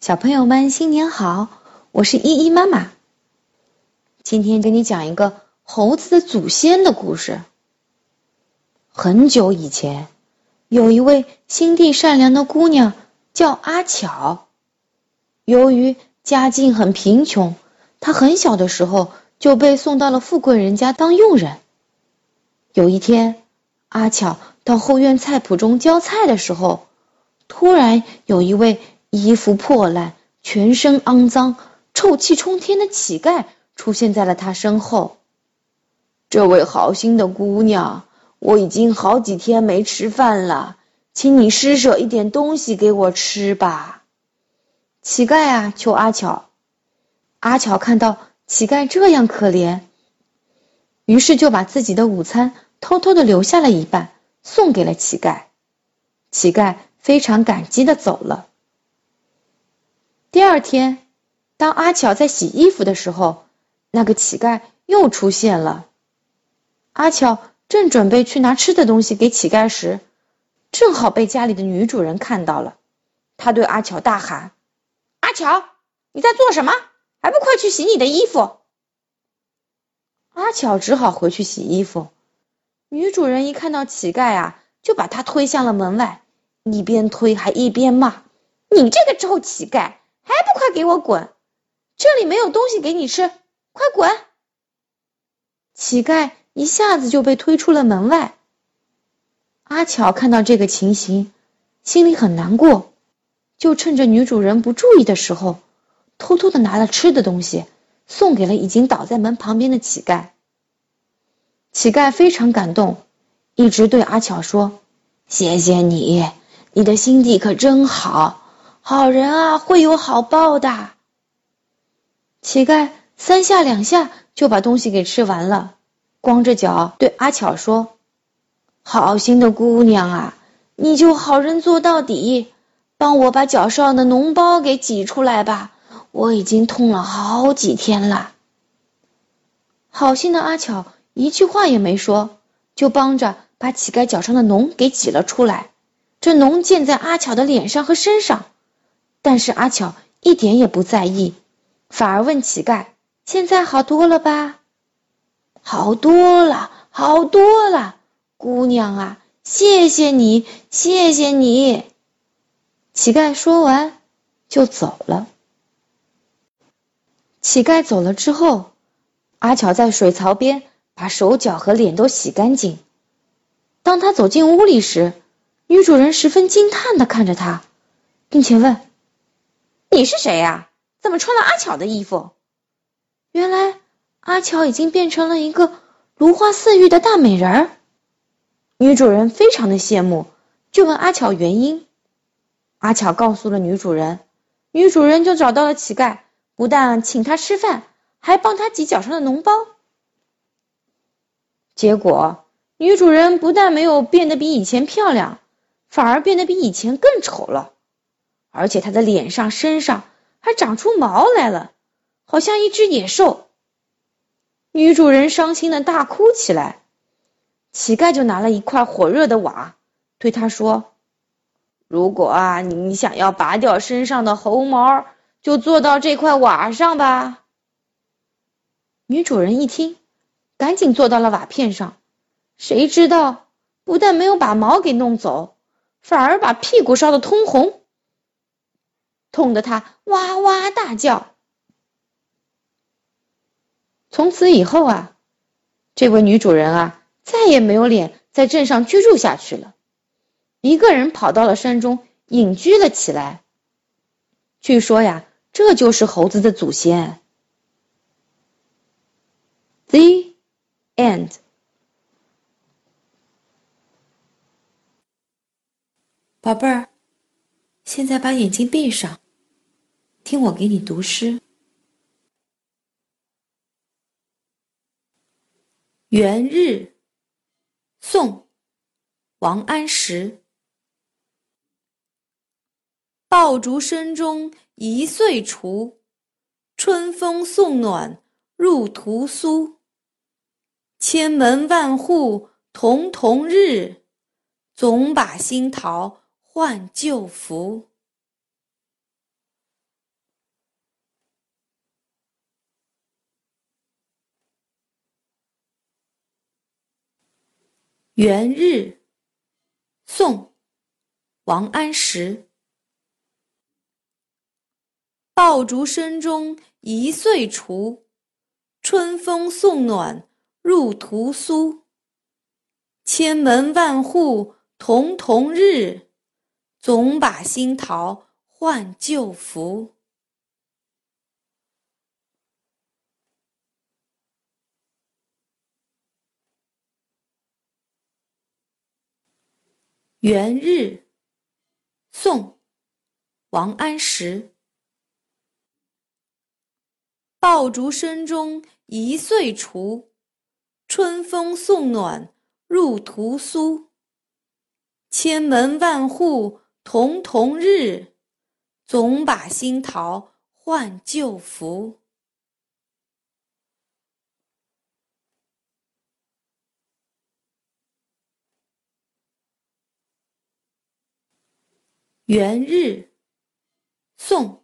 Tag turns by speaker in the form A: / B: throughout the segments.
A: 小朋友们，新年好！我是依依妈妈。今天给你讲一个猴子的祖先的故事。很久以前，有一位心地善良的姑娘，叫阿巧。由于家境很贫穷，她很小的时候就被送到了富贵人家当佣人。有一天，阿巧到后院菜圃中浇菜的时候，突然有一位。衣服破烂、全身肮脏、臭气冲天的乞丐出现在了他身后。这位好心的姑娘，我已经好几天没吃饭了，请你施舍一点东西给我吃吧。乞丐啊，求阿巧。阿巧看到乞丐这样可怜，于是就把自己的午餐偷偷的留下了一半，送给了乞丐。乞丐非常感激的走了。第二天，当阿巧在洗衣服的时候，那个乞丐又出现了。阿巧正准备去拿吃的东西给乞丐时，正好被家里的女主人看到了。她对阿巧大喊：“阿巧，你在做什么？还不快去洗你的衣服！”阿巧只好回去洗衣服。女主人一看到乞丐啊，就把他推向了门外，一边推还一边骂：“你这个臭乞丐！”还不快给我滚！这里没有东西给你吃，快滚！乞丐一下子就被推出了门外。阿巧看到这个情形，心里很难过，就趁着女主人不注意的时候，偷偷的拿了吃的东西，送给了已经倒在门旁边的乞丐。乞丐非常感动，一直对阿巧说：“谢谢你，你的心地可真好。”好人啊，会有好报的。乞丐三下两下就把东西给吃完了，光着脚对阿巧说：“好心的姑娘啊，你就好人做到底，帮我把脚上的脓包给挤出来吧，我已经痛了好几天了。”好心的阿巧一句话也没说，就帮着把乞丐脚上的脓给挤了出来。这脓溅在阿巧的脸上和身上。但是阿巧一点也不在意，反而问乞丐：“现在好多了吧？”“好多了，好多了，姑娘啊，谢谢你，谢谢你。”乞丐说完就走了。乞丐走了之后，阿巧在水槽边把手脚和脸都洗干净。当他走进屋里时，女主人十分惊叹的看着他，并且问。你是谁呀？怎么穿了阿巧的衣服？原来阿巧已经变成了一个如花似玉的大美人儿。女主人非常的羡慕，就问阿巧原因。阿巧告诉了女主人，女主人就找到了乞丐，不但请他吃饭，还帮他挤脚上的脓包。结果女主人不但没有变得比以前漂亮，反而变得比以前更丑了。而且他的脸上、身上还长出毛来了，好像一只野兽。女主人伤心的大哭起来，乞丐就拿了一块火热的瓦，对他说：“如果啊，你想要拔掉身上的猴毛，就坐到这块瓦上吧。”女主人一听，赶紧坐到了瓦片上，谁知道不但没有把毛给弄走，反而把屁股烧得通红。痛得他哇哇大叫。从此以后啊，这位女主人啊，再也没有脸在镇上居住下去了，一个人跑到了山中隐居了起来。据说呀，这就是猴子的祖先。The end。宝贝儿。现在把眼睛闭上，听我给你读诗。《元日》宋·王安石。爆竹声中一岁除，春风送暖入屠苏。千门万户曈曈日，总把新桃换旧符。元日宋王安石。爆竹声中一岁除春风送暖入屠苏。千门万户曈曈日总把新桃换旧符。元日，宋·王安石。爆竹声中一岁除，春风送暖入屠苏。千门万户曈曈日，总把新桃换旧符。元日，宋·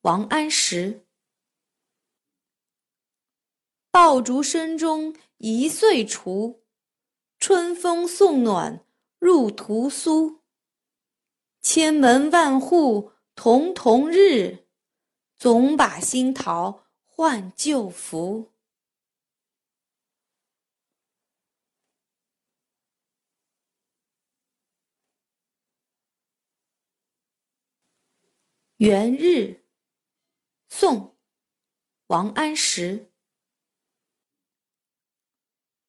A: 王安石。爆竹声中一岁除，春风送暖入屠苏。千门万户曈曈日，总把新桃换旧符。元日，宋·王安石。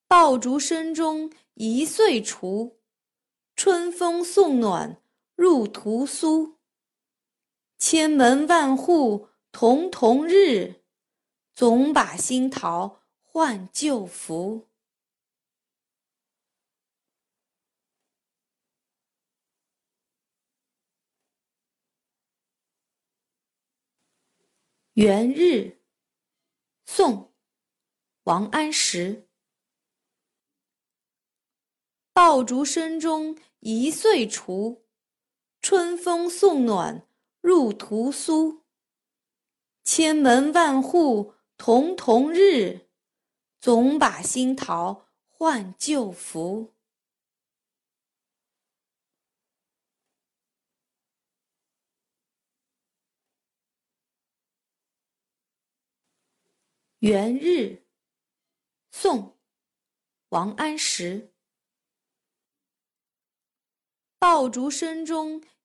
A: 爆竹声中一岁除，春风送暖入屠苏。千门万户曈曈日，总把新桃换旧符。元日，宋·王安石。爆竹声中一岁除，春风送暖入屠苏。千门万户曈曈日，总把新桃换旧符。元日，宋·王安石。爆竹声中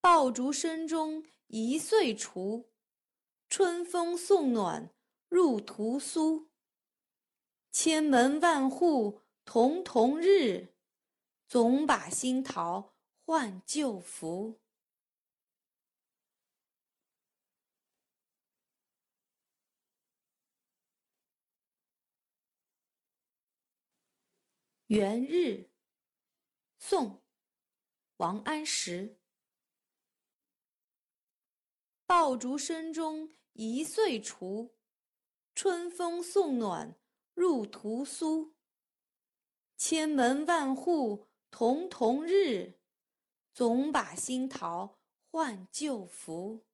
A: 爆竹声中一岁除，春风送暖入屠苏。千门万户曈曈日，总把新桃换旧符。元日，宋·王安石。爆竹声中一岁除，春风送暖入屠苏。千门万户曈曈日，总把新桃换旧符。